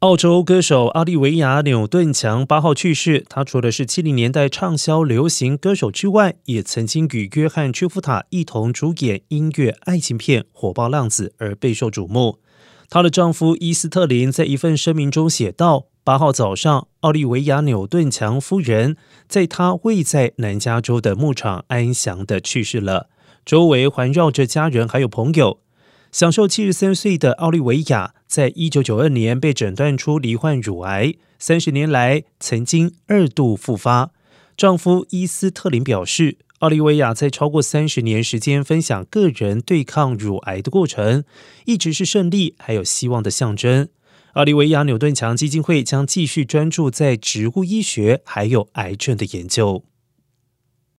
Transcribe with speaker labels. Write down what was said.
Speaker 1: 澳洲歌手奥利维亚·纽顿强八号去世。他除了是七零年代畅销流行歌手之外，也曾经与约翰·屈夫塔一同主演音乐爱情片《火爆浪子》而备受瞩目。她的丈夫伊斯特林在一份声明中写道：“八号早上，奥利维亚·纽顿强夫人在她位在南加州的牧场安详的去世了，周围环绕着家人还有朋友。”享受七十三岁的奥利维亚，在一九九二年被诊断出罹患乳癌，三十年来曾经二度复发。丈夫伊斯特林表示，奥利维亚在超过三十年时间分享个人对抗乳癌的过程，一直是胜利还有希望的象征。奥利维亚纽顿强基金会将继续专注在植物医学还有癌症的研究。